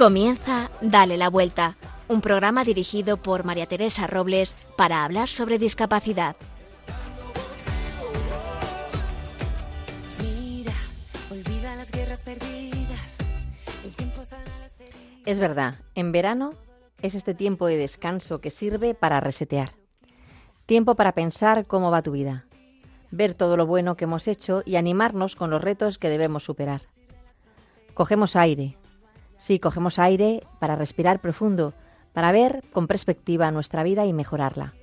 Comienza Dale la Vuelta, un programa dirigido por María Teresa Robles para hablar sobre discapacidad. Es verdad, en verano es este tiempo de descanso que sirve para resetear. Tiempo para pensar cómo va tu vida, ver todo lo bueno que hemos hecho y animarnos con los retos que debemos superar. Cogemos aire. Sí, cogemos aire para respirar profundo, para ver con perspectiva nuestra vida y mejorarla.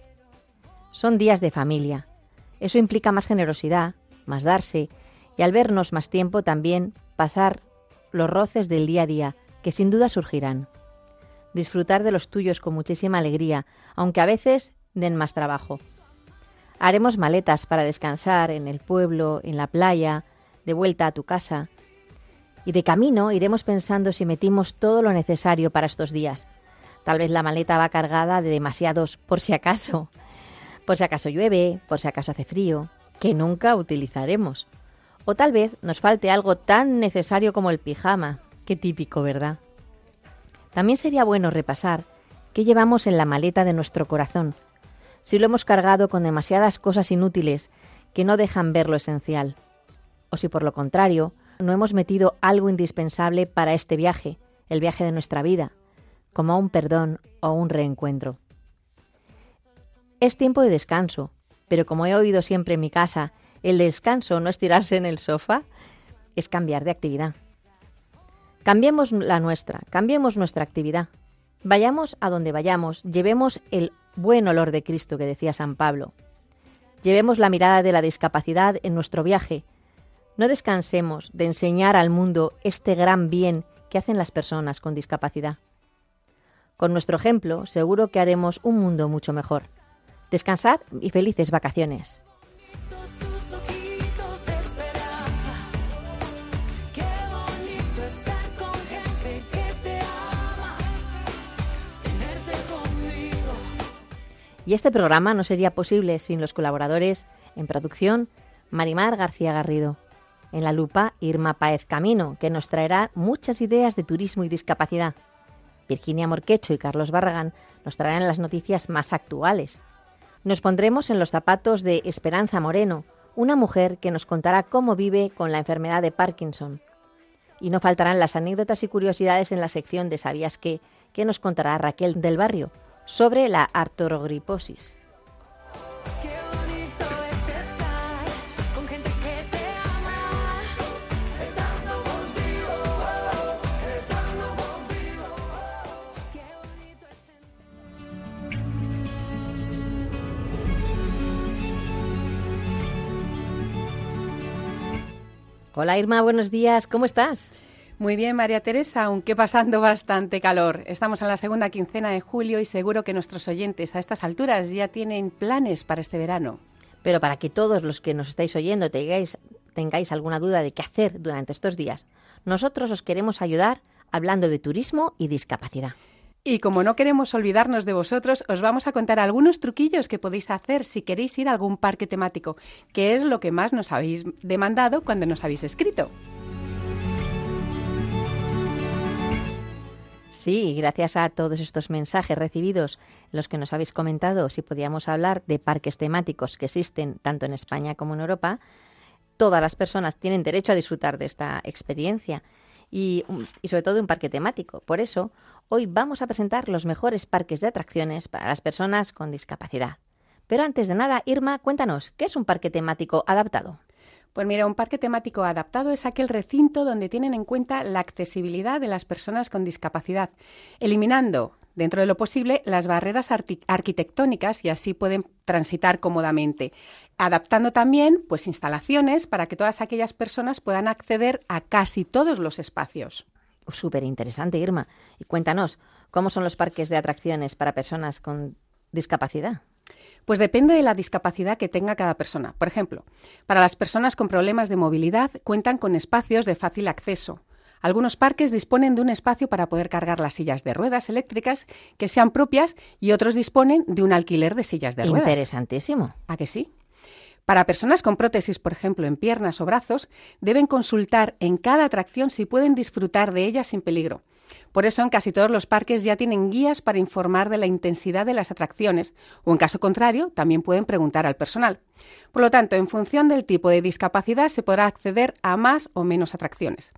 Son días de familia. Eso implica más generosidad, más darse y al vernos más tiempo también pasar los roces del día a día que sin duda surgirán. Disfrutar de los tuyos con muchísima alegría, aunque a veces den más trabajo. Haremos maletas para descansar en el pueblo, en la playa, de vuelta a tu casa. Y de camino iremos pensando si metimos todo lo necesario para estos días. Tal vez la maleta va cargada de demasiados por si acaso. Por si acaso llueve, por si acaso hace frío, que nunca utilizaremos. O tal vez nos falte algo tan necesario como el pijama. Qué típico, ¿verdad? También sería bueno repasar qué llevamos en la maleta de nuestro corazón si lo hemos cargado con demasiadas cosas inútiles que no dejan ver lo esencial, o si por lo contrario no hemos metido algo indispensable para este viaje, el viaje de nuestra vida, como un perdón o un reencuentro. Es tiempo de descanso, pero como he oído siempre en mi casa, el descanso no es tirarse en el sofá, es cambiar de actividad. Cambiemos la nuestra, cambiemos nuestra actividad. Vayamos a donde vayamos, llevemos el buen olor de Cristo que decía San Pablo. Llevemos la mirada de la discapacidad en nuestro viaje. No descansemos de enseñar al mundo este gran bien que hacen las personas con discapacidad. Con nuestro ejemplo, seguro que haremos un mundo mucho mejor. Descansad y felices vacaciones. Y este programa no sería posible sin los colaboradores en producción Marimar García Garrido. En la lupa, Irma Paez Camino, que nos traerá muchas ideas de turismo y discapacidad. Virginia Morquecho y Carlos Barragán nos traerán las noticias más actuales. Nos pondremos en los zapatos de Esperanza Moreno, una mujer que nos contará cómo vive con la enfermedad de Parkinson. Y no faltarán las anécdotas y curiosidades en la sección de ¿Sabías qué? que nos contará Raquel del Barrio, sobre la artrogriposis. Hola Irma, buenos días, ¿cómo estás? Muy bien, María Teresa, aunque pasando bastante calor. Estamos en la segunda quincena de julio y seguro que nuestros oyentes a estas alturas ya tienen planes para este verano. Pero para que todos los que nos estáis oyendo tengáis, tengáis alguna duda de qué hacer durante estos días, nosotros os queremos ayudar hablando de turismo y discapacidad. Y como no queremos olvidarnos de vosotros, os vamos a contar algunos truquillos que podéis hacer si queréis ir a algún parque temático, que es lo que más nos habéis demandado cuando nos habéis escrito. Sí, gracias a todos estos mensajes recibidos, los que nos habéis comentado, si podíamos hablar de parques temáticos que existen tanto en España como en Europa, todas las personas tienen derecho a disfrutar de esta experiencia y, y, sobre todo un parque temático. Por eso, hoy vamos a presentar los mejores parques de atracciones para las personas con discapacidad. Pero antes de nada, Irma, cuéntanos, ¿qué es un parque temático adaptado? Pues mira, un parque temático adaptado es aquel recinto donde tienen en cuenta la accesibilidad de las personas con discapacidad, eliminando, dentro de lo posible, las barreras arquitectónicas y así pueden transitar cómodamente, adaptando también pues instalaciones para que todas aquellas personas puedan acceder a casi todos los espacios. Súper interesante, Irma. Y cuéntanos, ¿cómo son los parques de atracciones para personas con discapacidad? Pues depende de la discapacidad que tenga cada persona. Por ejemplo, para las personas con problemas de movilidad cuentan con espacios de fácil acceso. Algunos parques disponen de un espacio para poder cargar las sillas de ruedas eléctricas que sean propias y otros disponen de un alquiler de sillas de ruedas. Interesantísimo. ¿A que sí? Para personas con prótesis, por ejemplo, en piernas o brazos, deben consultar en cada atracción si pueden disfrutar de ellas sin peligro. Por eso en casi todos los parques ya tienen guías para informar de la intensidad de las atracciones o en caso contrario también pueden preguntar al personal. Por lo tanto, en función del tipo de discapacidad se podrá acceder a más o menos atracciones.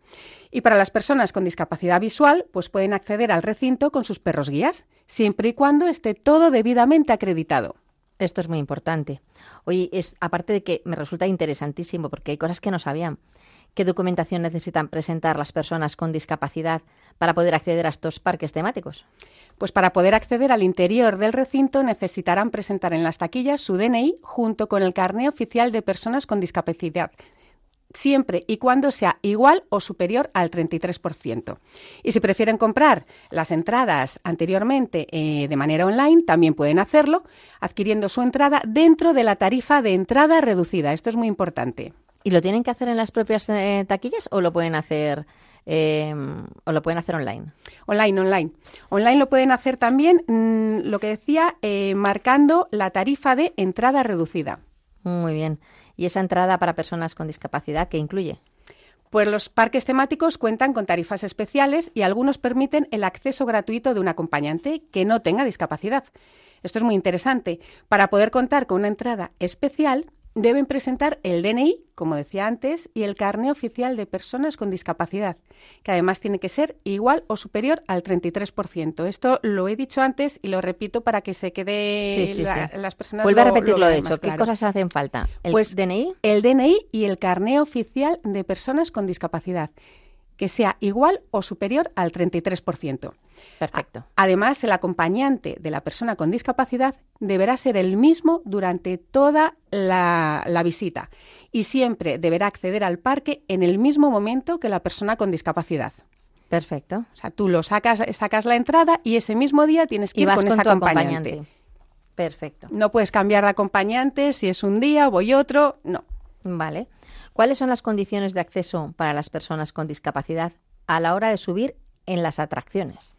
Y para las personas con discapacidad visual, pues pueden acceder al recinto con sus perros guías, siempre y cuando esté todo debidamente acreditado. Esto es muy importante. Oye, es, aparte de que me resulta interesantísimo porque hay cosas que no sabían. ¿Qué documentación necesitan presentar las personas con discapacidad para poder acceder a estos parques temáticos? Pues para poder acceder al interior del recinto necesitarán presentar en las taquillas su DNI junto con el carné oficial de personas con discapacidad siempre y cuando sea igual o superior al 33%. Y si prefieren comprar las entradas anteriormente eh, de manera online, también pueden hacerlo adquiriendo su entrada dentro de la tarifa de entrada reducida. Esto es muy importante. ¿Y lo tienen que hacer en las propias eh, taquillas o lo pueden hacer eh, o lo pueden hacer online? Online, online. Online lo pueden hacer también, mm, lo que decía, marcando la tarifa de entrada reducida. Muy bien. ¿Y esa entrada para personas con discapacidad qué incluye? Pues los parques temáticos cuentan con tarifas especiales y algunos permiten el acceso gratuito de un acompañante que no tenga discapacidad. Esto es muy interesante. Para poder contar con una entrada especial, deben presentar el DNI, como decía antes, y el carné oficial de personas con discapacidad, que además tiene que ser igual o superior al 33%. Esto lo he dicho antes y lo repito para que se quede las personas. Vuelve a repetirlo, de hecho. ¿Qué cosas hacen falta? ¿El pues DNI? El DNI y el carné oficial de personas con discapacidad que sea igual o superior al 33%. Perfecto. Además, el acompañante de la persona con discapacidad deberá ser el mismo durante toda la, visita y siempre deberá acceder al parque en el mismo momento que la persona con discapacidad. Perfecto. O sea, tú lo sacas, sacas la entrada y ese mismo día tienes que ir con, ese acompañante. Perfecto. No puedes cambiar de acompañante si es un día o voy otro, no. Vale. ¿Cuáles son las condiciones de acceso para las personas con discapacidad a la hora de subir en las atracciones?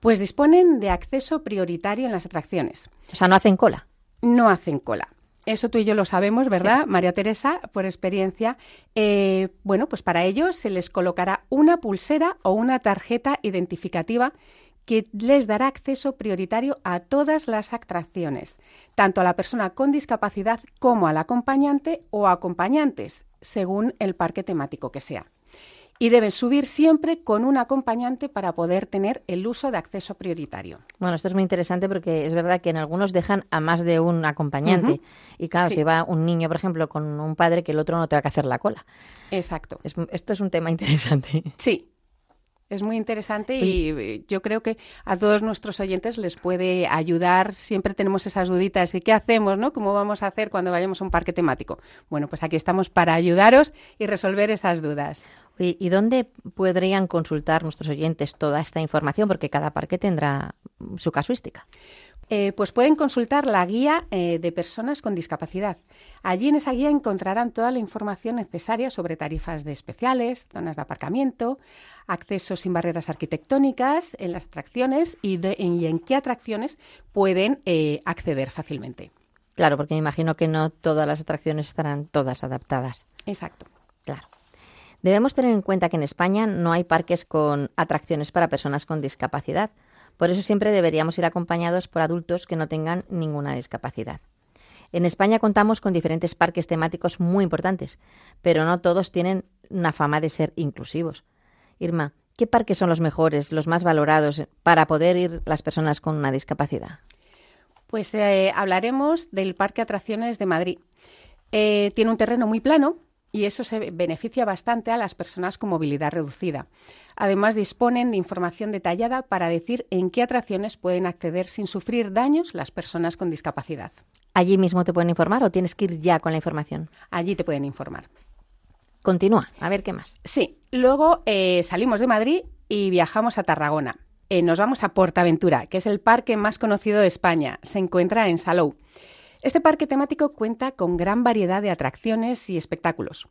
Pues disponen de acceso prioritario en las atracciones. O sea, no hacen cola. No hacen cola. Eso tú y yo lo sabemos, ¿verdad, María Teresa? Por experiencia. Eh, bueno, pues para ello se les colocará una pulsera o una tarjeta identificativa que les dará acceso prioritario a todas las atracciones, tanto a la persona con discapacidad como al acompañante o acompañantes, según el parque temático que sea. Y deben subir siempre con un acompañante para poder tener el uso de acceso prioritario. Bueno, esto es muy interesante porque es verdad que en algunos dejan a más de un acompañante. Y claro, si va un niño, por ejemplo, con un padre, que el otro no tenga que hacer la cola. Exacto. esto es un tema interesante. Sí, es muy interesante y yo creo que a todos nuestros oyentes les puede ayudar. Siempre tenemos esas duditas de qué hacemos, ¿no? ¿Cómo vamos a hacer cuando vayamos a un parque temático? Bueno, pues aquí estamos para ayudaros y resolver esas dudas. ¿Y dónde podrían consultar nuestros oyentes toda esta información? Porque cada parque tendrá su casuística. Eh, pues pueden consultar la guía eh, de personas con discapacidad. Allí en esa guía encontrarán toda la información necesaria sobre tarifas de especiales, zonas de aparcamiento, acceso sin barreras arquitectónicas en las atracciones y, en qué atracciones pueden eh, acceder fácilmente. Claro, porque me imagino que no todas las atracciones estarán todas adaptadas. Exacto. Claro. Debemos tener en cuenta que en España no hay parques con atracciones para personas con discapacidad. Por eso siempre deberíamos ir acompañados por adultos que no tengan ninguna discapacidad. En España contamos con diferentes parques temáticos muy importantes, pero no todos tienen una fama de ser inclusivos. Irma, ¿qué parques son los mejores, los más valorados para poder ir las personas con una discapacidad? Pues eh, hablaremos del Parque Atracciones de Madrid. Eh, tiene un terreno muy plano, y eso se beneficia bastante a las personas con movilidad reducida. Además, disponen de información detallada para decir en qué atracciones pueden acceder sin sufrir daños las personas con discapacidad. ¿Allí mismo te pueden informar o tienes que ir ya con la información? Allí te pueden informar. Continúa, a ver qué más. Sí, luego eh, salimos de Madrid y viajamos a Tarragona. Eh, nos vamos a Portaventura, que es el parque más conocido de España. Se encuentra en Salou. Este parque temático cuenta con gran variedad de atracciones y espectáculos.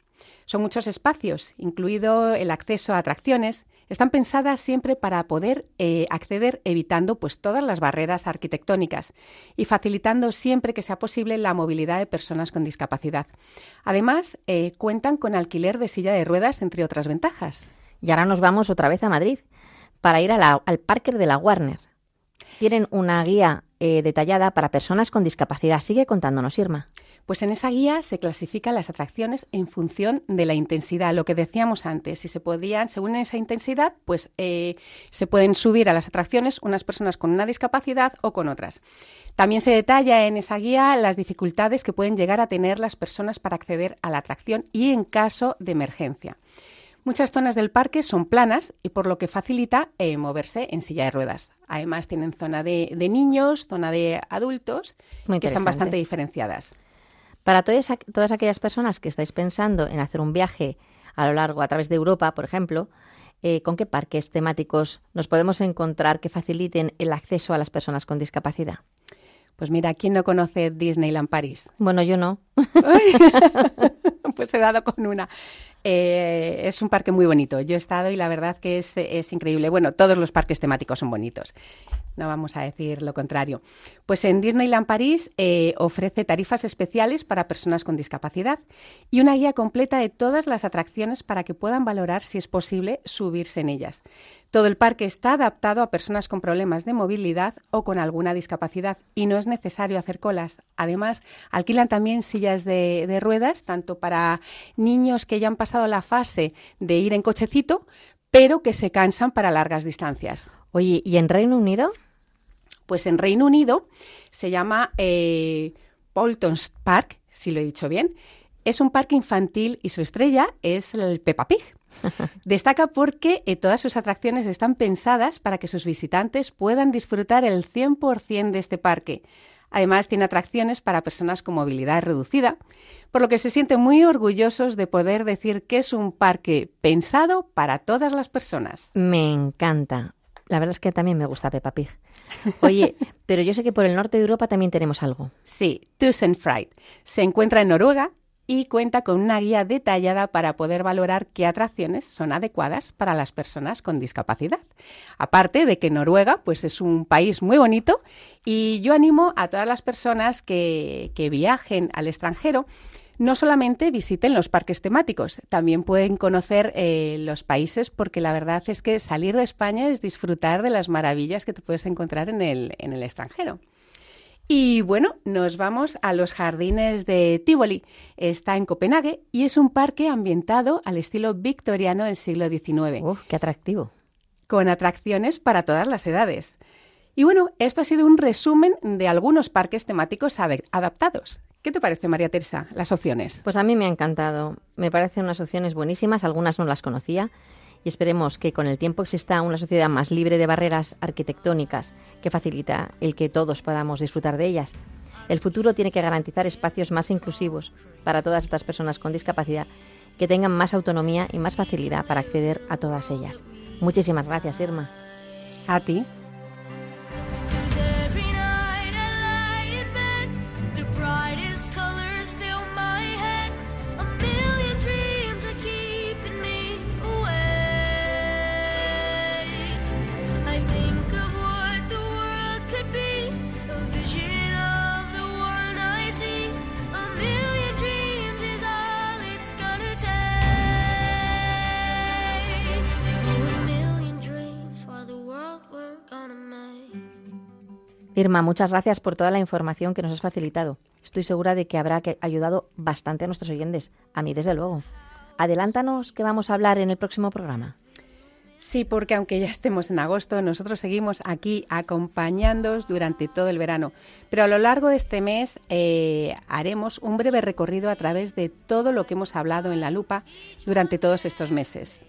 Son muchos espacios, incluido el acceso a atracciones. Están pensadas siempre para poder eh, acceder evitando pues, todas las barreras arquitectónicas y facilitando siempre que sea posible la movilidad de personas con discapacidad. Además, eh, cuentan con alquiler de silla de ruedas, entre otras ventajas. Y ahora nos vamos otra vez a Madrid para ir al Parker de la Warner. Tienen una guía eh, detallada para personas con discapacidad. Sigue contándonos, Irma. Pues en esa guía se clasifican las atracciones en función de la intensidad, lo que decíamos antes. Si se podían, según esa intensidad, pues eh, se pueden subir a las atracciones unas personas con una discapacidad o con otras. También se detalla en esa guía las dificultades que pueden llegar a tener las personas para acceder a la atracción y en caso de emergencia. Muchas zonas del parque son planas y por lo que facilita eh, moverse en silla de ruedas. Además tienen zona de, niños, zona de adultos, que están bastante diferenciadas. Para todas, todas aquellas personas que estáis pensando en hacer un viaje a lo largo, a través de Europa, por ejemplo, eh, ¿con qué parques temáticos nos podemos encontrar que faciliten el acceso a las personas con discapacidad? Pues mira, ¿quién no conoce Disneyland París? Bueno, yo no. pues he dado con una. Eh, es un parque muy bonito. Yo he estado y la verdad que es, es, increíble. Bueno, todos los parques temáticos son bonitos. No vamos a decir lo contrario. Pues en Disneyland París eh, ofrece tarifas especiales para personas con discapacidad y una guía completa de todas las atracciones para que puedan valorar si es posible subirse en ellas. Todo el parque está adaptado a personas con problemas de movilidad o con alguna discapacidad y no es necesario hacer colas. Además, alquilan también sillas de, de ruedas, tanto para niños que ya han pasado la fase de ir en cochecito, pero que se cansan para largas distancias. Oye, ¿y en Reino Unido? Pues en Reino Unido se llama eh, Bolton's Park, si lo he dicho bien. Es un parque infantil y su estrella es el Peppa Pig. Destaca porque eh, todas sus atracciones están pensadas para que sus visitantes puedan disfrutar el 100% de este parque. Además, tiene atracciones para personas con movilidad reducida, por lo que se sienten muy orgullosos de poder decir que es un parque pensado para todas las personas. Me encanta. La verdad es que también me gusta Peppa Pig. Oye, pero yo sé que por el norte de Europa también tenemos algo. Sí, Tusenfryd. Se encuentra en Noruega y cuenta con una guía detallada para poder valorar qué atracciones son adecuadas para las personas con discapacidad. Aparte de que Noruega pues es un país muy bonito y yo animo a todas las personas que, viajen al extranjero no solamente visiten los parques temáticos, también pueden conocer eh, los países porque la verdad es que salir de España es disfrutar de las maravillas que te puedes encontrar en el, en el extranjero. Y bueno, nos vamos a los jardines de Tivoli. Está en Copenhague y es un parque ambientado al estilo victoriano del siglo XIX. ¡Uf, qué atractivo! Con atracciones para todas las edades. Y bueno, esto ha sido un resumen de algunos parques temáticos adaptados. ¿Qué te parece, María Teresa, las opciones? Pues a mí me ha encantado. Me parecen unas opciones buenísimas, algunas no las conocía y esperemos que con el tiempo exista una sociedad más libre de barreras arquitectónicas que facilita el que todos podamos disfrutar de ellas. El futuro tiene que garantizar espacios más inclusivos para todas estas personas con discapacidad que tengan más autonomía y más facilidad para acceder a todas ellas. Muchísimas gracias, Irma. A ti. Irma, muchas gracias por toda la información que nos has facilitado. Estoy segura de que habrá ayudado bastante a nuestros oyentes, a mí desde luego. Adelántanos que vamos a hablar en el próximo programa. Sí, porque aunque ya estemos en agosto, nosotros seguimos aquí acompañándoos durante todo el verano. Pero a lo largo de este mes eh, haremos un breve recorrido a través de todo lo que hemos hablado en la lupa durante todos estos meses.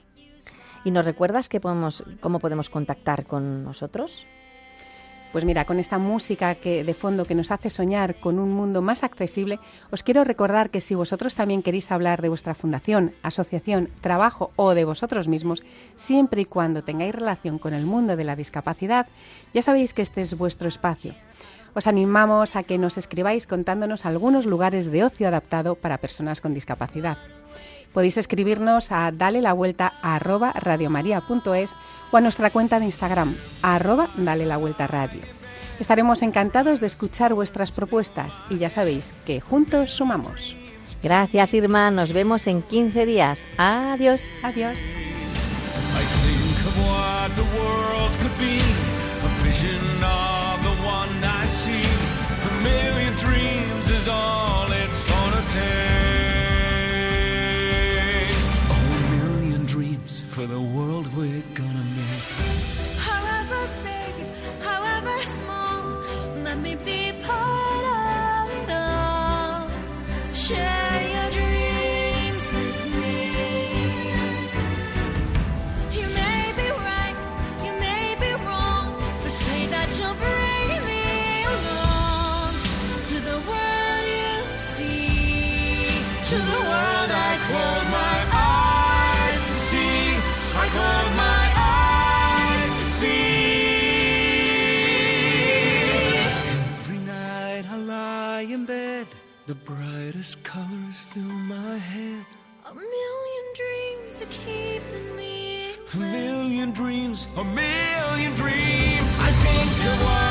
¿Y nos recuerdas que podemos, cómo podemos contactar con nosotros? Pues mira, con esta música que de fondo que nos hace soñar con un mundo más accesible, os quiero recordar que si vosotros también queréis hablar de vuestra fundación, asociación, trabajo o de vosotros mismos, siempre y cuando tengáis relación con el mundo de la discapacidad, ya sabéis que este es vuestro espacio. Os animamos a que nos escribáis contándonos algunos lugares de ocio adaptado para personas con discapacidad. Podéis escribirnos a dale la vuelta a arroba radiomaria.es o a nuestra cuenta de Instagram, arroba dale la vuelta radio. Estaremos encantados de escuchar vuestras propuestas y ya sabéis que juntos sumamos. Gracias Irma, nos vemos en 15 días. Adiós. Adiós. For the world we're gonna the brightest colors fill my head. A million dreams are keeping me A million dreams, a million dreams. I think of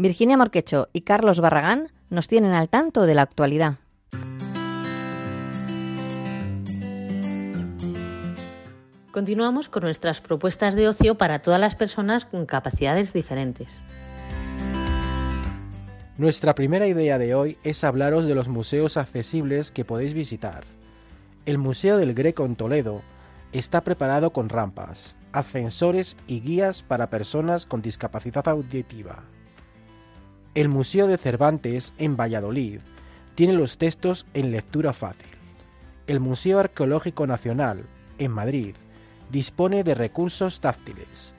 Virginia Morquecho y Carlos Barragán nos tienen al tanto de la actualidad. Continuamos con nuestras propuestas de ocio para todas las personas con capacidades diferentes. Nuestra primera idea de hoy es hablaros de los museos accesibles que podéis visitar. El Museo del Greco en Toledo está preparado con rampas, ascensores y guías para personas con discapacidad auditiva. El Museo de Cervantes en Valladolid tiene los textos en lectura fácil. El Museo Arqueológico Nacional en Madrid dispone de recursos táctiles,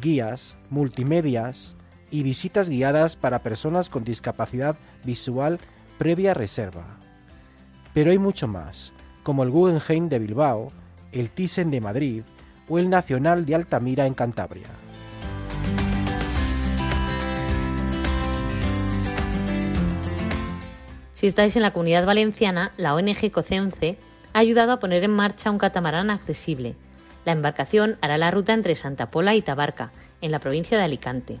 guías, multimedias y visitas guiadas para personas con discapacidad visual previa reserva. Pero hay mucho más, como el Guggenheim de Bilbao, el Thyssen de Madrid o el Nacional de Altamira en Cantabria. Si estáis en la comunidad valenciana, la ONG COCENCE ha ayudado a poner en marcha un catamarán accesible. La embarcación hará la ruta entre Santa Pola y Tabarca, en la provincia de Alicante.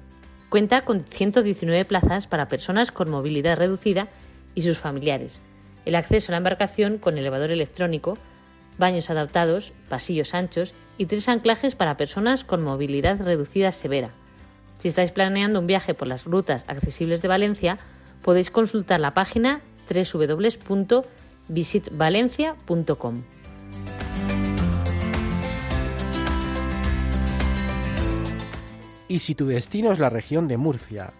Cuenta con 119 plazas para personas con movilidad reducida y sus familiares. El acceso a la embarcación con elevador electrónico, baños adaptados, pasillos anchos y tres anclajes para personas con movilidad reducida severa. Si estáis planeando un viaje por las rutas accesibles de Valencia, podéis consultar la página www.visitvalencia.com. Y si tu destino es la región de Murcia,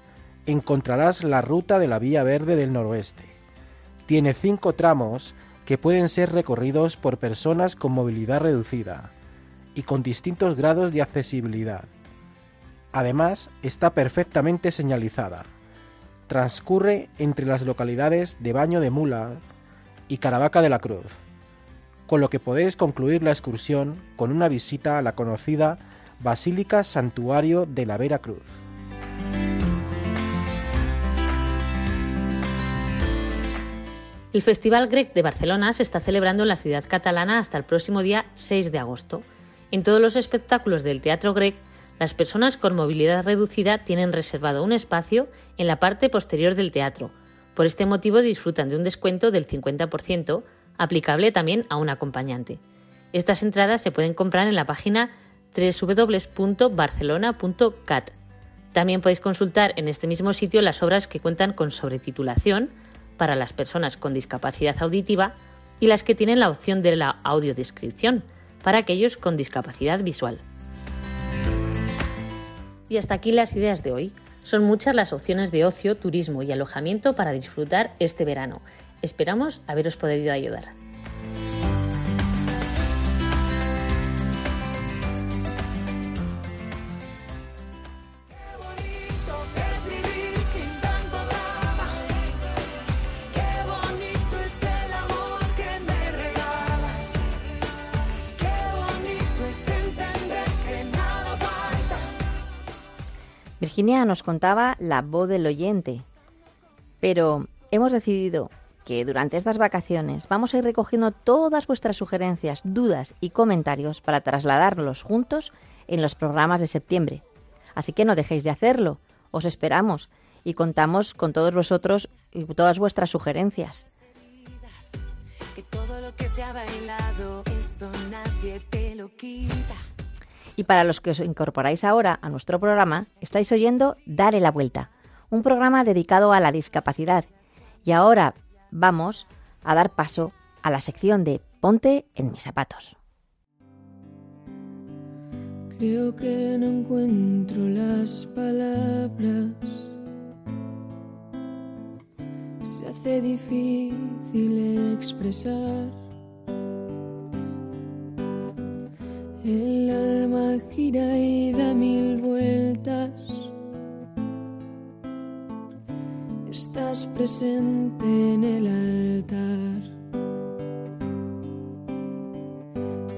encontrarás la ruta de la Vía Verde del Noroeste. Tiene cinco tramos que pueden ser recorridos por personas con movilidad reducida y con distintos grados de accesibilidad. Además, está perfectamente señalizada. Transcurre entre las localidades de Baño de Mula y Caravaca de la Cruz, con lo que podéis concluir la excursión con una visita a la conocida Basílica Santuario de la Vera Cruz. El Festival Grec de Barcelona se está celebrando en la ciudad catalana hasta el próximo día 6 de agosto. En todos los espectáculos del Teatro Grec, las personas con movilidad reducida tienen reservado un espacio en la parte posterior del teatro. Por este motivo disfrutan de un descuento del 50%, aplicable también a un acompañante. Estas entradas se pueden comprar en la página www.barcelona.cat. También podéis consultar en este mismo sitio las obras que cuentan con sobretitulación para las personas con discapacidad auditiva y las que tienen la opción de la audiodescripción para aquellos con discapacidad visual. Y hasta aquí las ideas de hoy. Son muchas las opciones de ocio, turismo y alojamiento para disfrutar este verano. Esperamos haberos podido ayudar. Virginia nos contaba la voz del oyente, pero hemos decidido que durante estas vacaciones vamos a ir recogiendo todas vuestras sugerencias, dudas y comentarios para trasladarlos juntos en los programas de septiembre. Así que no dejéis de hacerlo, os esperamos y contamos con todos vosotros y todas vuestras sugerencias. Que todo lo que se ha bailado, eso nadie te lo quita. Y para los que os incorporáis ahora a nuestro programa, estáis oyendo Dale la Vuelta, un programa dedicado a la discapacidad. Y ahora vamos a dar paso a la sección de Ponte en mis zapatos. Creo que no encuentro las palabras. Se hace difícil expresar. El alma gira y da mil vueltas. Estás presente en el altar.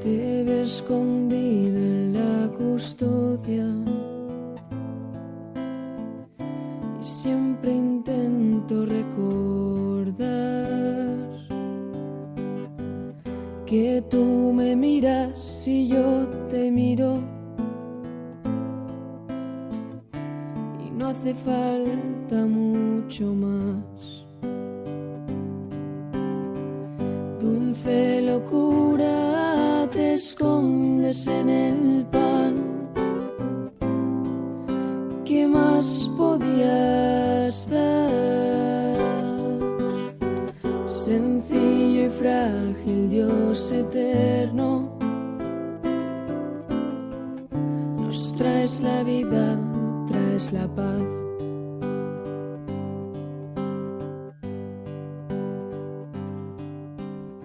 Te veo escondido en la custodia. Y siempre intento recordar que tú me miras y yo te miro. Y no hace falta mucho más. Dulce locura, te escondes en el pan. ¿Qué más podías dar? La paz.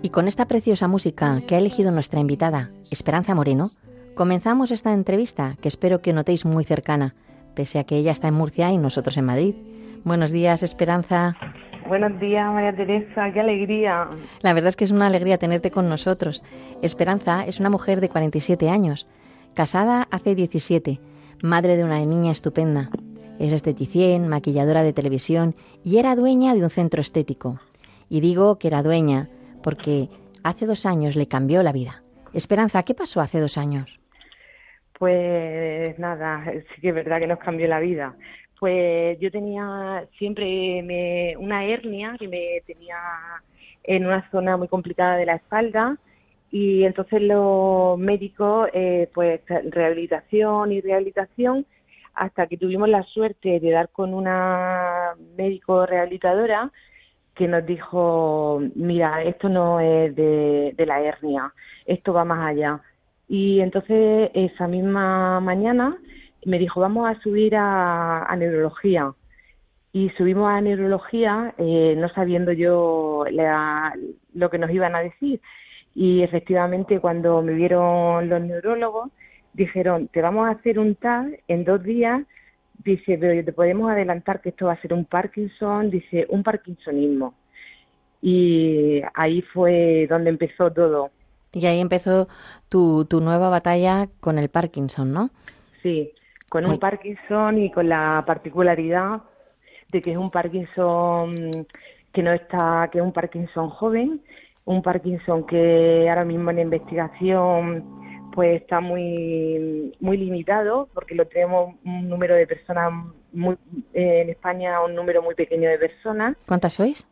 Y con esta preciosa música que ha elegido nuestra invitada, Esperanza Moreno, comenzamos esta entrevista que espero que notéis muy cercana, pese a que ella está en Murcia y nosotros en Madrid. Buenos días, Esperanza. Buenos días, María Teresa, qué alegría. La verdad es que es una alegría tenerte con nosotros. Esperanza es una mujer de 47 años, casada hace 17, madre de una niña estupenda. Es esteticien, maquilladora de televisión y era dueña de un centro estético. Y digo que era dueña porque hace dos años le cambió la vida. Esperanza, ¿qué pasó hace dos años? Pues nada, sí que es verdad que nos cambió la vida. Pues yo tenía siempre me- una hernia que me tenía en una zona muy complicada de la espalda y entonces los médicos, eh, pues rehabilitación y rehabilitación, hasta que tuvimos la suerte de dar con una médico rehabilitadora que nos dijo, mira, esto no es de, de la hernia, esto va más allá. Y entonces esa misma mañana me dijo, vamos a subir a, a neurología. Y subimos a neurología eh, no sabiendo yo la- lo que nos iban a decir. Y efectivamente cuando me vieron los neurólogos, dijeron, te vamos a hacer un TAC en dos días. Dice, pero te podemos adelantar que esto va a ser un Parkinson, dice, un Parkinsonismo. Y ahí fue donde empezó todo. Y ahí empezó tu, tu nueva batalla con el Parkinson, ¿no? Sí, con un Parkinson y con la particularidad de que es un Parkinson que no está, que es un Parkinson joven, un Parkinson que ahora mismo en investigación pues está muy muy limitado porque lo tenemos un número de personas muy eh, en España un número muy pequeño de personas ¿Cuántas sois?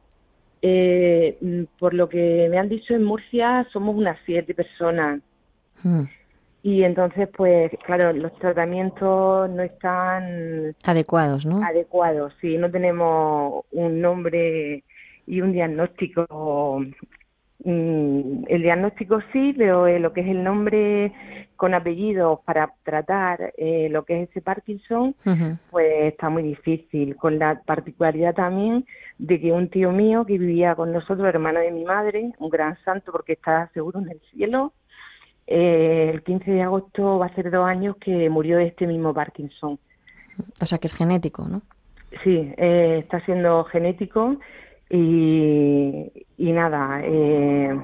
eh, por lo que me han dicho en Murcia somos unas siete personas Mm, y entonces pues claro los tratamientos no están adecuados, ¿no? adecuados sí no tenemos un nombre y un diagnóstico el diagnóstico sí pero eh, lo que es el nombre con apellidos para tratar eh, lo que es ese Parkinson pues está muy difícil, con la particularidad también de que un tío mío que vivía con nosotros, hermano de mi madre, un gran santo porque está seguro en el cielo, eh, el 15 de agosto va a ser dos años que murió de este mismo Parkinson. O sea que es genético, ¿no? Sí, eh, está siendo genético y, y nada, eh,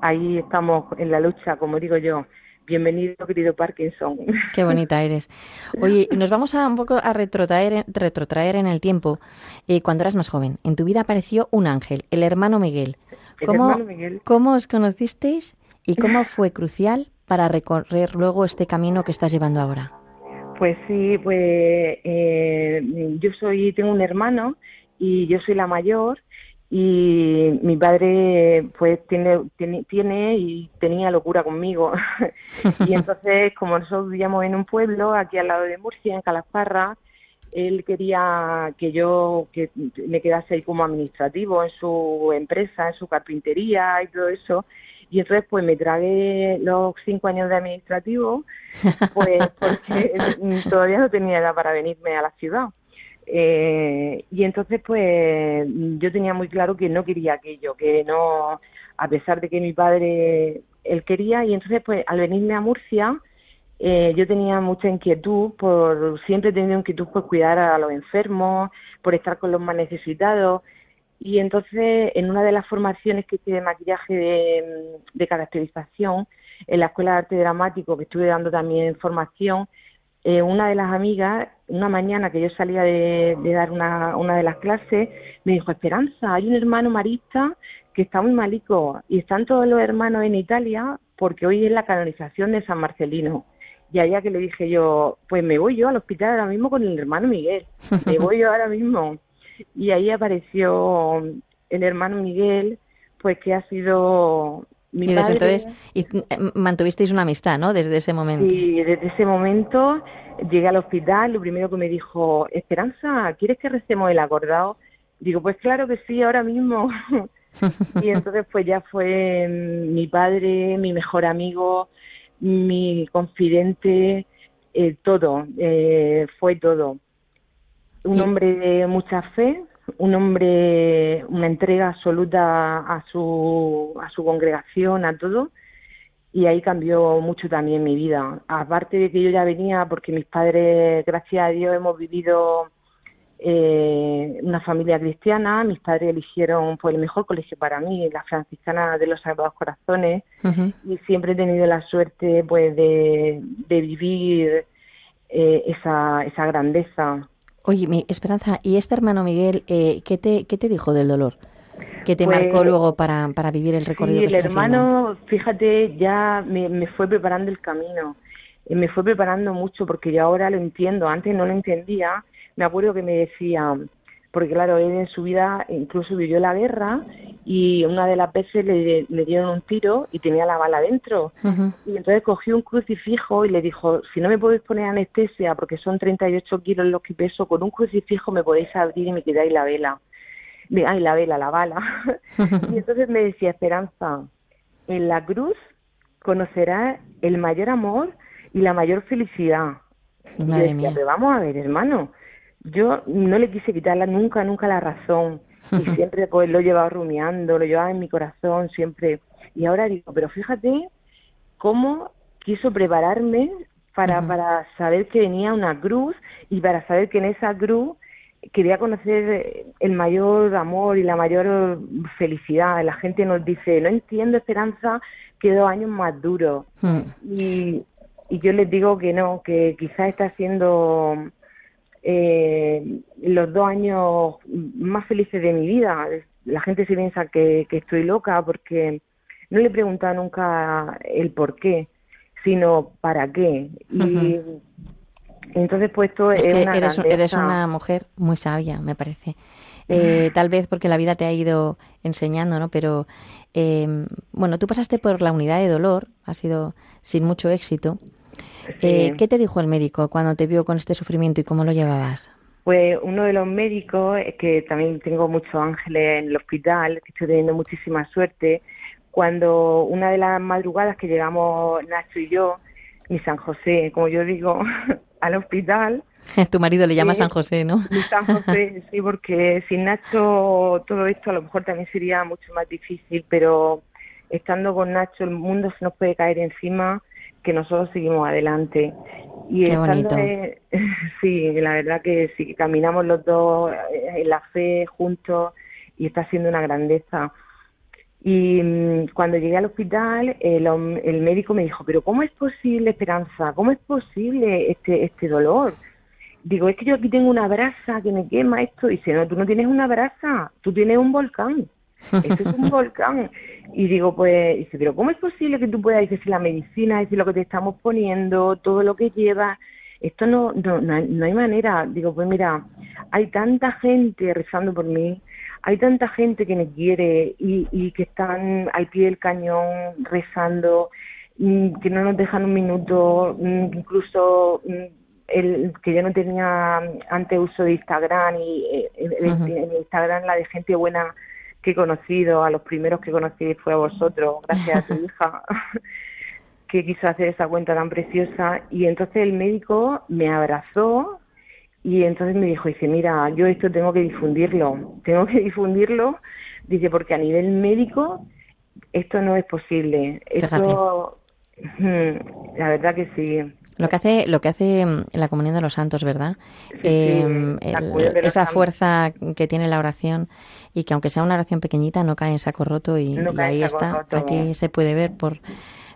ahí estamos en la lucha, como digo yo, bienvenido, querido Parkinson. Qué bonita eres. Oye, nos vamos a un poco a retrotraer, retrotraer en el tiempo. Eh, cuando eras más joven, en tu vida apareció un ángel, el hermano Miguel. El ¿Cómo, hermano Miguel. ¿Cómo os conocisteis y cómo fue crucial para recorrer luego este camino que estás llevando ahora? Pues sí, pues eh, yo soy, tengo un hermano y yo soy la mayor y mi padre pues tiene, tiene, tiene y tenía locura conmigo. y entonces, como nosotros vivíamos en un pueblo aquí al lado de Murcia, en Calasparra, él quería que yo que me quedase ahí como administrativo en su empresa, en su carpintería y todo eso. Y entonces pues me tragué los cinco años de administrativo, pues porque todavía no tenía edad para venirme a la ciudad. Eh, y entonces, pues, yo tenía muy claro que no quería aquello, que no, a pesar de que mi padre, él quería, y entonces, pues, al venirme a Murcia, eh, yo tenía mucha inquietud por, siempre he tenido inquietud por cuidar a los enfermos, por estar con los más necesitados, y entonces, en una de las formaciones que hice de maquillaje de, de caracterización, en la Escuela de Arte Dramático, que estuve dando también formación, eh, una de las amigas, una mañana que yo salía de, de dar una, una de las clases, me dijo, Esperanza, hay un hermano marista que está muy malico y están todos los hermanos en Italia porque hoy es la canonización de San Marcelino. Y allá que le dije yo, pues me voy yo al hospital ahora mismo con el hermano Miguel, me voy yo ahora mismo. Y ahí apareció el hermano Miguel, pues que ha sido mi y desde entonces y, eh, mantuvisteis una amistad, ¿no? Desde ese momento. Y desde ese momento llegué al hospital, lo primero que me dijo, Esperanza, ¿quieres que recemos el acordado? Digo, pues claro que sí, ahora mismo. y entonces pues ya fue mm, mi padre, mi mejor amigo, mi confidente, eh, todo, eh, fue todo. Un Y- hombre de mucha fe, un hombre, una entrega absoluta a su, a su congregación, a todo y ahí cambió mucho también mi vida. Aparte de que yo ya venía, porque mis padres, gracias a Dios, hemos vivido eh, una familia cristiana, mis padres eligieron pues el mejor colegio para mí, la franciscana de los Sagrados Corazones, y siempre he tenido la suerte pues de, de vivir eh, esa, esa grandeza. Oye, mi Esperanza, ¿y este hermano Miguel eh, ¿qué, te, qué te dijo del dolor? ¿Qué te Pues- marcó luego para, para vivir el recorrido Sí, que el haciendo? hermano, fíjate, ya me, me fue preparando el camino. Eh, me fue preparando mucho porque yo ahora lo entiendo. Antes no lo entendía. Me acuerdo que me decía, porque claro, él en su vida incluso vivió la guerra y una de las veces le, le dieron un tiro y tenía la bala dentro. Y entonces cogió un crucifijo y le dijo, si no me podéis poner anestesia porque son 38 kilos los que peso, con un crucifijo me podéis abrir y me quitáis la vela. Me- Ay, la vela, la bala. y entonces me decía, Esperanza, en la cruz conocerás el mayor amor y la mayor felicidad. Y yo Madre decía, mía. pero vamos a ver, hermano, yo no le quise quitarla nunca, nunca la razón. Y siempre pues lo he llevado rumiando, lo llevaba en mi corazón, siempre. Y ahora digo, pero fíjate cómo quiso prepararme para, para saber que venía una cruz y para saber que en esa cruz quería conocer el mayor amor y la mayor felicidad. La gente nos dice, no entiendo, Esperanza, que dos años más duros. Mm. Y, y yo les digo que no, que quizás está siendo eh, los dos años más felices de mi vida. La gente se piensa que, que estoy loca porque no le he preguntado nunca el por qué, sino para qué. Y entonces pues esto Es es, que una eres, una mujer muy sabia, me parece. Eh, tal vez porque la vida te ha ido enseñando, ¿no? Pero, eh, bueno, tú pasaste por la unidad de dolor, ha sido sin mucho éxito. Eh, Sí. ¿Qué te dijo el médico cuando te vio con este sufrimiento y cómo lo llevabas? Pues uno de los médicos, es que también tengo muchos ángeles en el hospital, que estoy teniendo muchísima suerte, cuando una de las madrugadas que llegamos Nacho y yo, mi San José, como yo digo, al hospital, tu marido le llama Sí. San José, ¿no? San José, sí, porque sin Nacho todo esto a lo mejor también sería mucho más difícil, pero estando con Nacho el mundo se nos puede caer encima que nosotros seguimos adelante. Y Qué estando bonito. sí, la verdad que sí, que caminamos los dos eh, en la fe juntos y está siendo una grandeza. Y mm, cuando llegué al hospital, el, el médico me dijo, pero ¿cómo es posible, Esperanza? ¿Cómo es posible este, este dolor? Digo, es que yo aquí tengo una brasa que me quema esto. Y dice, no, tú no tienes una brasa, tú tienes un volcán. Esto es un volcán. Y digo, pues, dice, pero ¿cómo es posible que tú puedas decir si la medicina, decir lo que te estamos poniendo, todo lo que lleva? Esto no, no, no, hay, no hay manera. Digo, pues mira, hay tanta gente rezando por mí, hay tanta gente que me quiere y, y que están al pie del cañón rezando, mm, que no nos dejan un minuto, mm, incluso mm, el que yo no tenía antes uso de Instagram y en, Ujú. en Instagram la de gente buena que he conocido, a los primeros que conocí fue a vosotros, gracias a tu hija, que quiso hacer esa cuenta tan preciosa. Y entonces el médico me abrazó y entonces me dijo, dice, mira, yo esto tengo que difundirlo, tengo que difundirlo, dice, porque a nivel médico esto no es posible. Esto, la verdad que sí. Lo que hace, lo que hace mm, la comunión de los santos, ¿verdad? sí, Eh, el- los esa santos. fuerza que tiene la oración y que aunque sea una oración pequeñita no cae en saco roto y, No ahí está. roto. Aquí se puede ver por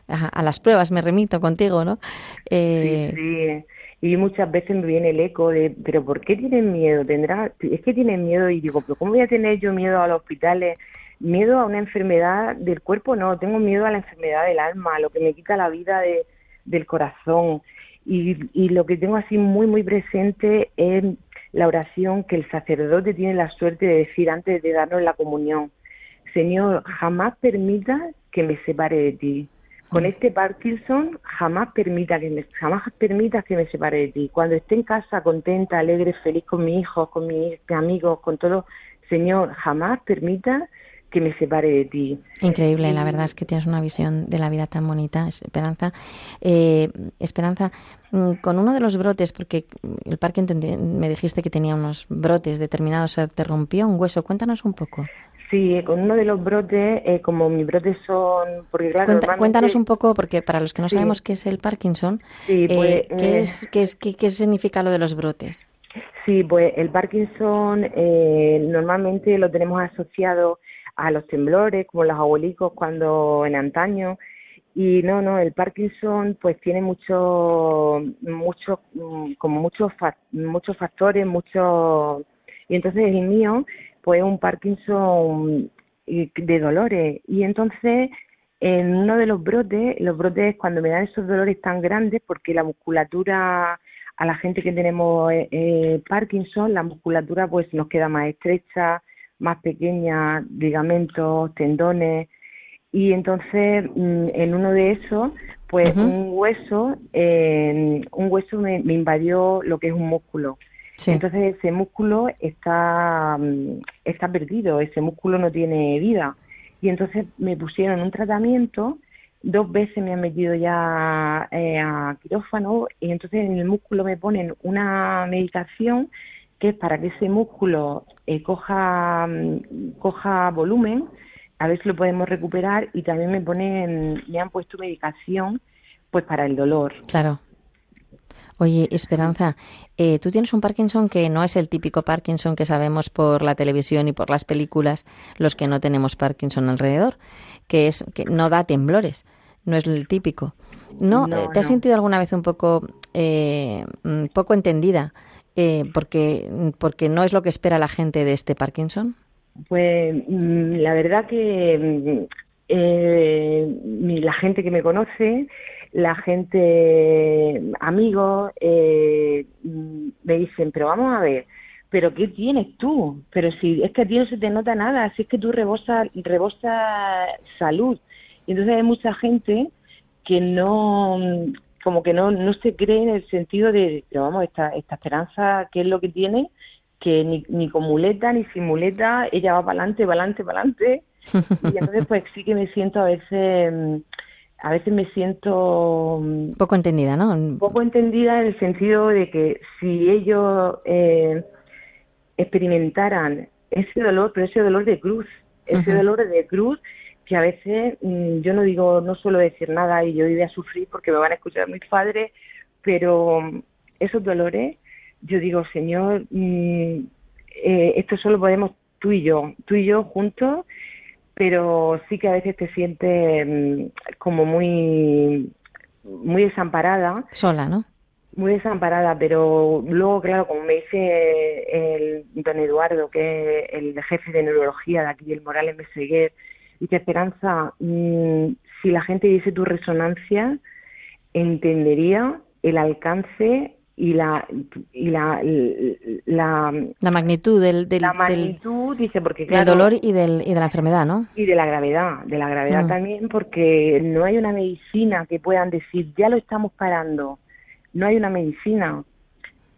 a, a las pruebas me remito contigo, ¿no? Eh, Sí, sí. Y muchas veces me viene el eco de, pero ¿por qué tienen miedo? Tendrá, es que tienen miedo y digo, pero ¿cómo voy a tener yo miedo a los hospitales? Miedo a una enfermedad del cuerpo, no, tengo miedo a la enfermedad del alma, a lo que me quita la vida de, del corazón. Y, y lo que tengo así muy, muy presente es la oración que el sacerdote tiene la suerte de decir antes de darnos la comunión. Señor, jamás permita que me separe de ti. Con este Parkinson, jamás permita que me, jamás permitas que me separe de ti. Cuando esté en casa contenta, alegre, feliz con mis hijos, con mis amigos, con todo, Señor, jamás permita que me separe de ti. Increíble, la verdad es que tienes una visión de la vida tan bonita, Esperanza. Eh, Esperanza, mm, con uno de los brotes, porque el Parkinson te- me dijiste que tenía unos brotes determinados, se te rompió un hueso. Cuéntanos un poco. Sí, con uno de los brotes, eh, como mis brotes son, porque claro, Cuenta- normalmente- cuéntanos un poco, porque para los que no Sí. sabemos qué es el Parkinson, Sí, eh, pues, ¿qué, eh, es, qué, es- qué- qué significa lo de los brotes? Sí, pues el Parkinson eh, normalmente lo tenemos asociado a los temblores, como los abuelicos cuando en antaño. Y no, no, el Parkinson pues tiene muchos, muchos, mm, como muchos, muchos factores, muchos... Y entonces el mío pues es un Parkinson de dolores. Y entonces en uno de los brotes, los brotes cuando me dan esos dolores tan grandes, porque la musculatura a la gente que tenemos eh, eh, Parkinson, la musculatura pues nos queda más estrecha, más pequeña, ligamentos, tendones, y entonces mm, en uno de esos, pues un hueso, eh, un hueso me, me invadió lo que es un músculo. Sí. Entonces ese músculo está, mm, está perdido, ese músculo no tiene vida. Y entonces me pusieron un tratamiento, dos veces me han metido ya eh, a quirófano y entonces en el músculo me ponen una medicación que es para que ese músculo eh, coja, mm, coja volumen, a ver si lo podemos recuperar y también me ponen, me han puesto medicación pues para el dolor. Claro. Oye, Esperanza, eh, tú tienes un Parkinson que no es el típico Parkinson que sabemos por la televisión y por las películas, los que no tenemos Parkinson alrededor, que es que no da temblores, no es el típico. ¿No? No, eh, ¿Te has no. sentido alguna vez un poco, eh, mm, poco entendida eh, porque, porque no es lo que espera la gente de este Parkinson? Pues mm, la verdad que mm, eh, la gente que me conoce, la gente, amigos, eh, mm, me dicen, pero vamos a ver, pero ¿qué tienes tú? Pero si es que a ti no se te nota nada, si es que tú rebosas rebosa salud. Y entonces hay mucha gente que no, como que no, no se cree en el sentido de, pero vamos, esta, esta esperanza, ¿qué es lo que tiene? que ni, ni con muleta ni sin muleta, ella va para adelante, para adelante, para adelante. Y entonces pues sí que me siento a veces, mm, a veces me siento mm, Poco entendida, ¿no? poco entendida en el sentido de que si ellos eh, experimentaran ese dolor, pero ese dolor de cruz, ese dolor de cruz que a veces mm, yo no digo, no suelo decir nada y yo voy a sufrir porque me van a escuchar mis padres, pero mm, esos dolores, yo digo, Señor, mm, eh, esto solo podemos tú y yo, tú y yo juntos pero sí que a veces te sientes como muy, muy desamparada Sola, ¿no? muy desamparada, pero luego, claro, como me dice el don Eduardo, que es el jefe de neurología de aquí, el Morales Meseguer, dice Esperanza, mm, si la gente dice tu resonancia, entendería el alcance y la y la la, La magnitud del, del, la del- magnitud, dice, porque del claro, dolor y, del, y de la enfermedad, ¿no? y de la gravedad, de la gravedad Mm. también, porque no hay una medicina que puedan decir, ya lo estamos parando, no hay una medicina,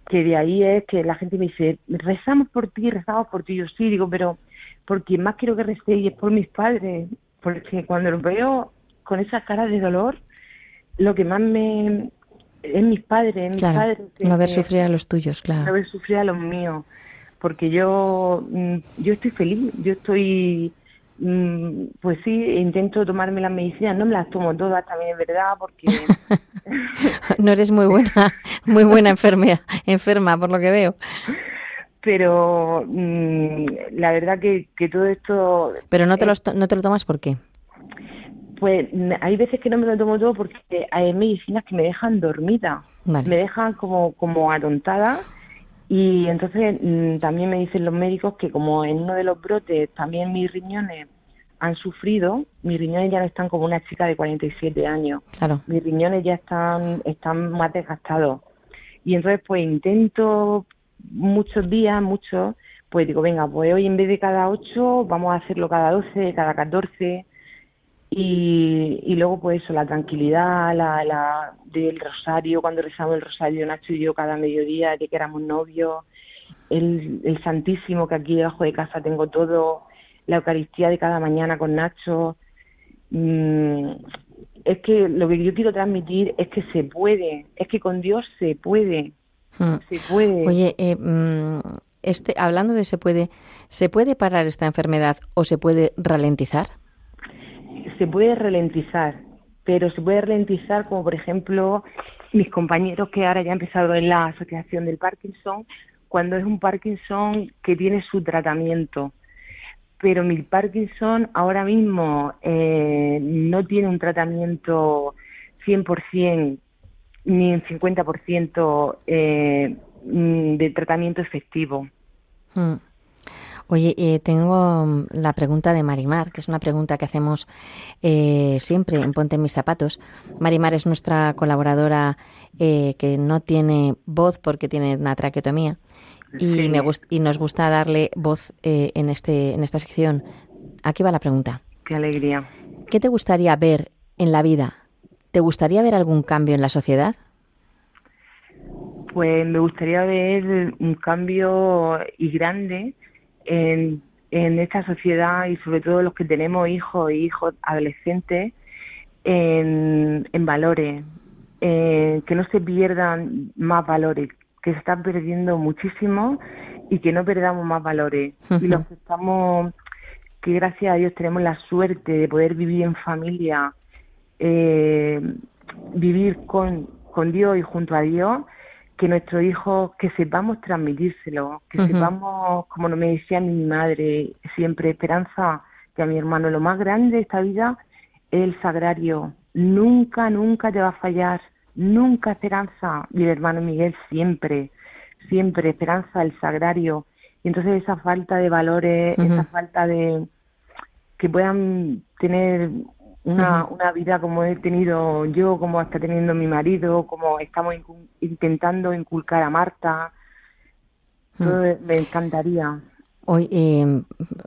que de ahí es que la gente me dice, rezamos por ti, rezamos por ti, yo sí, digo, pero por quien más quiero que y es por mis padres, porque cuando los veo con esa cara de dolor, lo que más me... es mis padres, mis Claro, padres. que- no que- sufrir a los tuyos, claro. no ver sufrir a los míos, porque yo, mm, yo estoy feliz, yo estoy, mm, pues sí, intento tomarme las medicinas, no me las tomo todas, también es verdad, porque No eres muy buena, muy buena enfermea, enferma, por lo que veo. pero mm, la verdad que, que todo esto, Pero no te, los to- no te lo tomas ¿por qué? pues mm, hay veces que no me lo tomo todo porque hay medicinas que me dejan dormida, Vale. me dejan como, como atontada. Y entonces mm, también me dicen los médicos que como en uno de los brotes también mis riñones han sufrido, mis riñones ya no están como una chica de 47 años, Claro. mis riñones ya están, están más desgastados. Y entonces pues intento muchos días, muchos, pues digo, venga, pues hoy en vez de cada 8 vamos a hacerlo cada 12, cada 14. Y, y luego pues eso, la tranquilidad, la, la del rosario, cuando rezamos el rosario Nacho y yo cada mediodía de que éramos novios, el, el Santísimo que aquí debajo de casa tengo todo, la Eucaristía de cada mañana con Nacho. Mm, es que lo que yo quiero transmitir es que se puede, es que con Dios se puede, Mm. se puede. Oye, eh, mm, este, hablando de se puede, ¿se puede parar esta enfermedad o se puede ralentizar? se puede ralentizar, pero se puede ralentizar como por ejemplo mis compañeros que ahora ya han empezado en la asociación del Parkinson, cuando es un Parkinson que tiene su tratamiento. Pero mi Parkinson ahora mismo eh, no tiene un tratamiento 100% ni un 50% eh, mm, de tratamiento efectivo. Mm. Oye, eh, tengo mm, la pregunta de Marimar, que es una pregunta que hacemos eh, siempre en Ponte en mis zapatos. Marimar es nuestra colaboradora eh, que no tiene voz porque tiene una traqueotomía y, Sí. me gust- y nos gusta darle voz eh, en, este, en esta sección. Aquí va la pregunta. Qué alegría. ¿Qué te gustaría ver en la vida? ¿Te gustaría ver algún cambio en la sociedad? Pues me gustaría ver un cambio y grande en, en esta sociedad y sobre todo los que tenemos hijos y hijos adolescentes en, en valores, eh, que no se pierdan más valores, que se están perdiendo muchísimo y que no perdamos más valores. Y los que estamos, que gracias a Dios tenemos la suerte de poder vivir en familia, eh, vivir con, con Dios y junto a Dios, que nuestros hijos, que sepamos transmitírselo, que Ujú. sepamos, como me decía mi madre siempre, Esperanza, que a mi hermano lo más grande de esta vida es el sagrario. Nunca, nunca te va a fallar, nunca Esperanza. Y el hermano Miguel siempre, siempre Esperanza, el sagrario. Y entonces esa falta de valores, esa falta de que puedan tener una, una vida como he tenido yo, como está teniendo mi marido, como estamos incu- intentando inculcar a Marta. Todo me encantaría. Hoy, eh,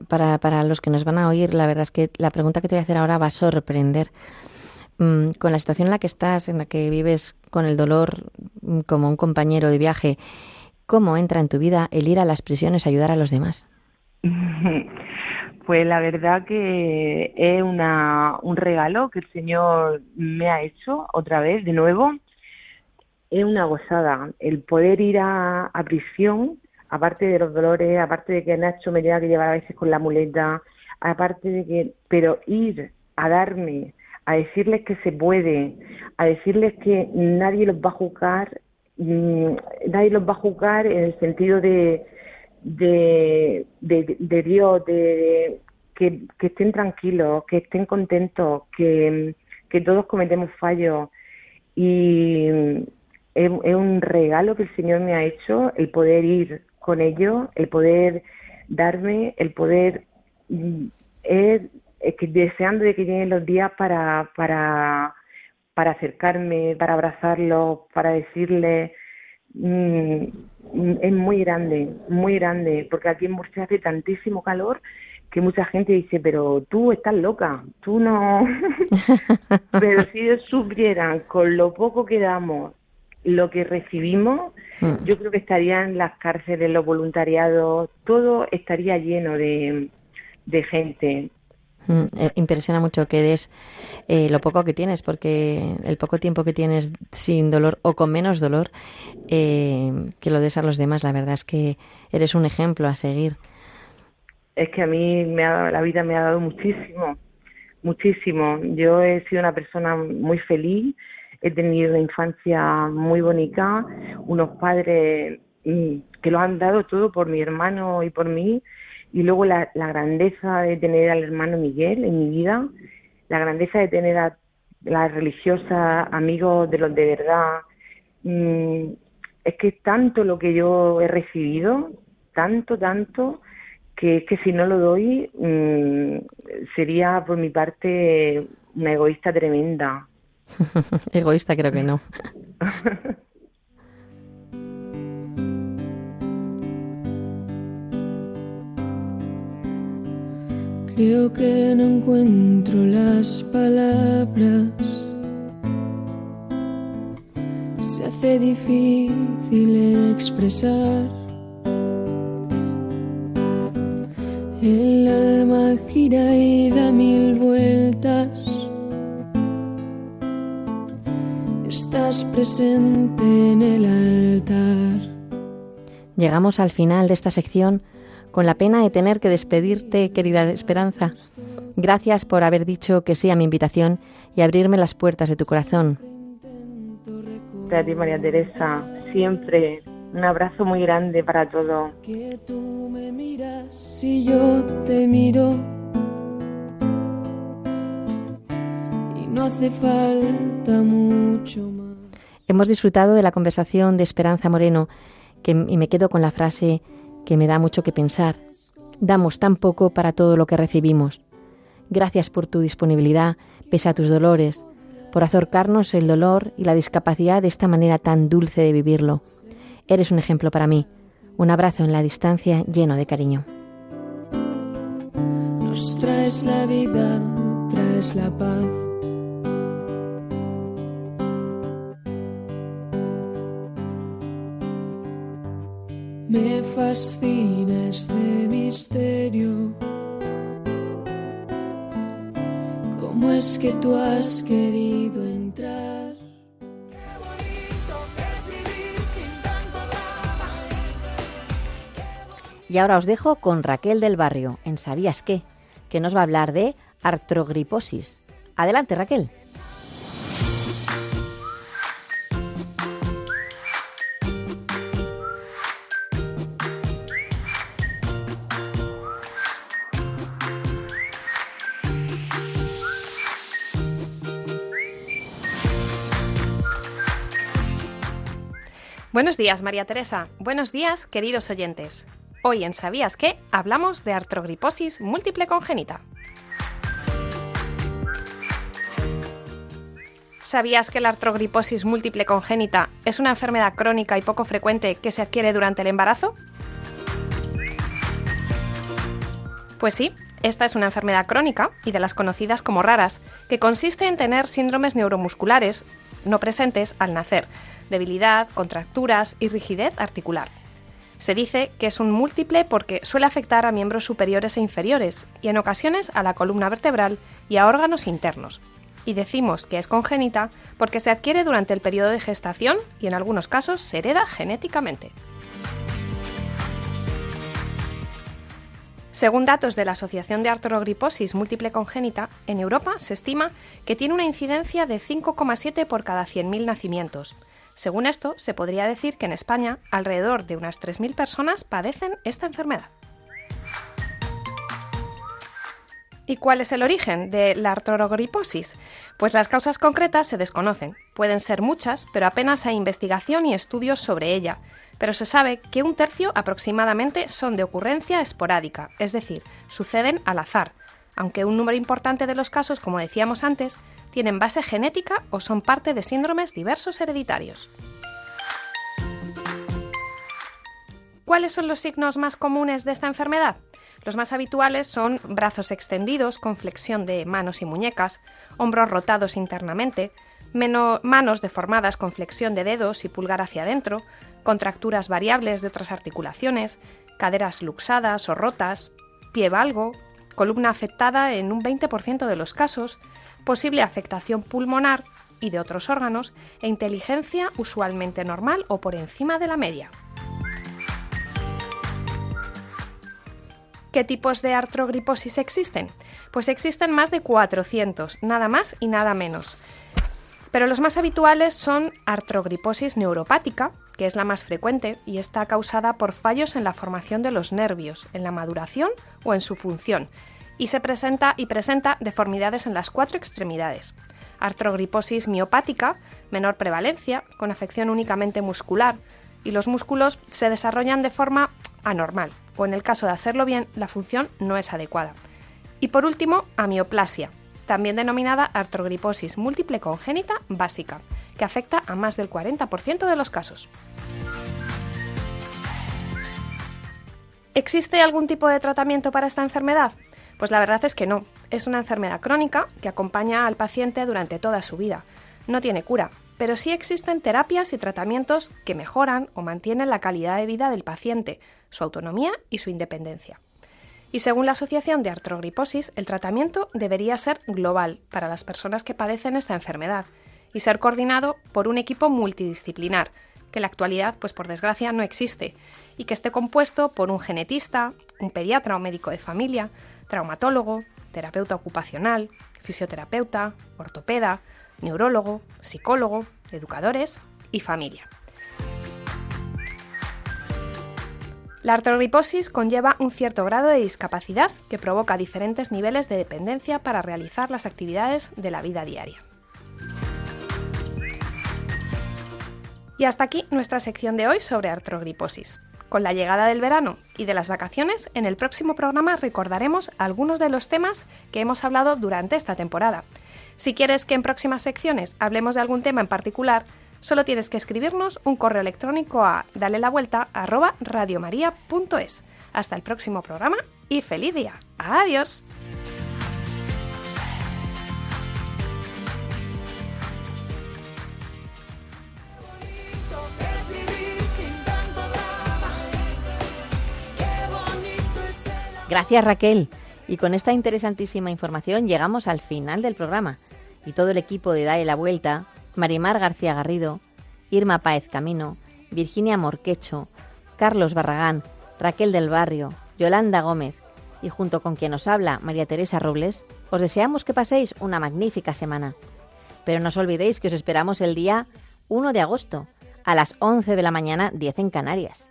para, para los que nos van a oír, la verdad es que la pregunta que te voy a hacer ahora va a sorprender. Mm, con la situación en la que estás, en la que vives con el dolor mm, como un compañero de viaje, ¿cómo entra en tu vida el ir a las prisiones a ayudar a los demás? Pues la verdad que es una, un regalo que el Señor me ha hecho otra vez, de nuevo. Es una gozada el poder ir a, a prisión, aparte de los dolores, aparte de que Nacho me tenga que llevar a veces con la muleta, aparte de que, pero ir a darme, a decirles que se puede, a decirles que nadie los va a juzgar, mm, nadie los va a juzgar en el sentido de, de, de, de Dios, de, que, que estén tranquilos, que estén contentos, que, que todos cometemos fallos. Y es, un regalo que el Señor me ha hecho el poder ir con ellos, el poder darme, el poder mm, es, que deseando de que lleguen los días para para para acercarme, para abrazarlos, para decirles mm, mm, es muy grande, muy grande, porque aquí en Murcia hace tantísimo calor que mucha gente dice, pero tú estás loca, tú no. pero si ellos supieran con lo poco que damos, lo que recibimos, Mm. yo creo que estarían las cárceles, los voluntariados, todo estaría lleno de, de gente. Mm, eh, Impresiona mucho que des eh, lo poco que tienes, porque el poco tiempo que tienes sin dolor o con menos dolor, eh, que lo des a los demás. La verdad es que eres un ejemplo a seguir. Es que a mí me ha- la vida me ha dado muchísimo, muchísimo. Yo he sido una persona muy feliz, he tenido una infancia muy bonita, unos padres mm, que lo han dado todo por mi hermano y por mí, y luego la, la grandeza de tener al hermano Miguel en mi vida, la grandeza de tener a las religiosas, amigos de los de verdad. Mm, es que es tanto lo que yo he recibido, tanto, tanto, que es que si no lo doy mm, sería por mi parte una egoísta tremenda. Egoísta creo que no. Creo que no encuentro las palabras. Se hace difícil expresar. El alma gira y da mil vueltas. Estás presente en el altar. Llegamos al final de esta sección con la pena de tener que despedirte, querida Esperanza. Gracias por haber dicho que sí a mi invitación y abrirme las puertas de tu corazón. Gracias a ti, María Teresa, siempre un abrazo muy grande para todos. Que tú me miras y yo te miro. Y no hace falta mucho más. Hemos disfrutado de la conversación de Esperanza Moreno que, y me quedo con la frase que me da mucho que pensar. Damos tan poco para todo lo que recibimos. Gracias por tu disponibilidad, pese a tus dolores, por acercarnos el dolor y la discapacidad de esta manera tan dulce de vivirlo. Eres un ejemplo para mí. Un abrazo en la distancia lleno de cariño. Nos traes la vida, traes la paz. Me fascina este misterio. ¿Cómo es que tú has querido entrar? Y ahora os dejo con Raquel del Barrio, en ¿Sabías qué? que nos va a hablar de artrogriposis. Adelante, Raquel. Buenos días, María Teresa. Buenos días, queridos oyentes. Hoy en ¿Sabías qué? hablamos de artrogriposis múltiple congénita. ¿Sabías que la artrogriposis múltiple congénita es una enfermedad crónica y poco frecuente que se adquiere durante el embarazo? Pues sí, esta es una enfermedad crónica y de las conocidas como raras, que consiste en tener síndromes neuromusculares no presentes al nacer, debilidad, contracturas y rigidez articular. Se dice que es un múltiple porque suele afectar a miembros superiores e inferiores y en ocasiones a la columna vertebral y a órganos internos. Y decimos que es congénita porque se adquiere durante el periodo de gestación y en algunos casos se hereda genéticamente. Según datos de la Asociación de Artrogriposis Múltiple Congénita, en Europa se estima que tiene una incidencia de 5,7 por cada 100.000 nacimientos. Según esto, se podría decir que en España alrededor de unas 3.000 personas padecen esta enfermedad. ¿Y cuál es el origen de la artrogriposis? Pues las causas concretas se desconocen. Pueden ser muchas, pero apenas hay investigación y estudios sobre ella. Pero se sabe que un tercio aproximadamente son de ocurrencia esporádica, es decir, suceden al azar, aunque un número importante de los casos, como decíamos antes, tienen base genética o son parte de síndromes diversos hereditarios. ¿Cuáles son los signos más comunes de esta enfermedad? Los más habituales son brazos extendidos con flexión de manos y muñecas, hombros rotados internamente, manos deformadas con flexión de dedos y pulgar hacia adentro, contracturas variables de otras articulaciones, caderas luxadas o rotas, pie valgo, columna afectada en un 20% de los casos, posible afectación pulmonar y de otros órganos e inteligencia usualmente normal o por encima de la media. ¿Qué tipos de artrogriposis existen? Pues existen más de 400, nada más y nada menos. Pero los más habituales son artrogriposis neuropática, que es la más frecuente y está causada por fallos en la formación de los nervios, en la maduración o en su función, y se presenta y presenta deformidades en las cuatro extremidades. Artrogriposis miopática, menor prevalencia, con afección únicamente muscular, y los músculos se desarrollan de forma anormal, o en el caso de hacerlo bien, la función no es adecuada. Y por último, amioplasia, también denominada artrogriposis múltiple congénita básica, que afecta a más del 40% de los casos. ¿Existe algún tipo de tratamiento para esta enfermedad? Pues la verdad es que no. Es una enfermedad crónica que acompaña al paciente durante toda su vida. No tiene cura, pero sí existen terapias y tratamientos que mejoran o mantienen la calidad de vida del paciente, su autonomía y su independencia. Y según la Asociación de Artrogriposis, el tratamiento debería ser global para las personas que padecen esta enfermedad y ser coordinado por un equipo multidisciplinar, que en la actualidad, pues por desgracia, no existe, y que esté compuesto por un genetista, un pediatra o médico de familia, traumatólogo, terapeuta ocupacional, fisioterapeuta, ortopeda, neurólogo, psicólogo, educadores y familia. La artrogriposis conlleva un cierto grado de discapacidad que provoca diferentes niveles de dependencia para realizar las actividades de la vida diaria. Y hasta aquí nuestra sección de hoy sobre artrogriposis. Con la llegada del verano y de las vacaciones, en el próximo programa recordaremos algunos de los temas que hemos hablado durante esta temporada. Si quieres que en próximas secciones hablemos de algún tema en particular, solo tienes que escribirnos un correo electrónico a dale la vuelta arroba radiomaria.es. Hasta el próximo programa y feliz día. Adiós. Gracias Raquel. Y con esta interesantísima información llegamos al final del programa. Y todo el equipo de Dale la Vuelta, Marimar García Garrido, Irma Páez Camino, Virginia Morquecho, Carlos Barragán, Raquel del Barrio, Yolanda Gómez y junto con quien os habla María Teresa Robles, os deseamos que paséis una magnífica semana. Pero no os olvidéis que os esperamos el día 1 de agosto, a las 11 de la mañana, 10 en Canarias.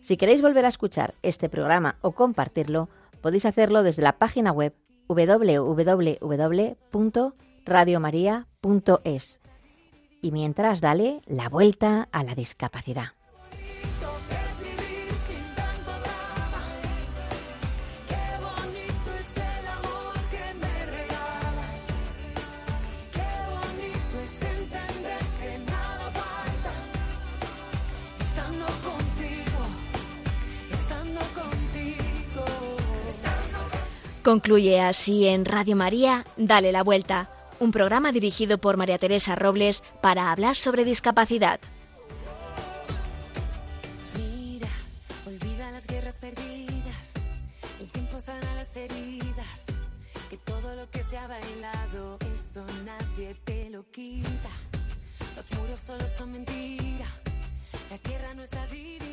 Si queréis volver a escuchar este programa o compartirlo, podéis hacerlo desde la página web www.radiomaria.es. Y mientras dale la vuelta a la discapacidad. Concluye así en Radio María, Dale la Vuelta, un programa dirigido por María Teresa Robles para hablar sobre discapacidad. Mira, olvida las guerras perdidas. El tiempo sana las heridas. Que todo lo que se ha bailado, eso nadie te lo quita. Los muros solo son mentira. La tierra no está dividida.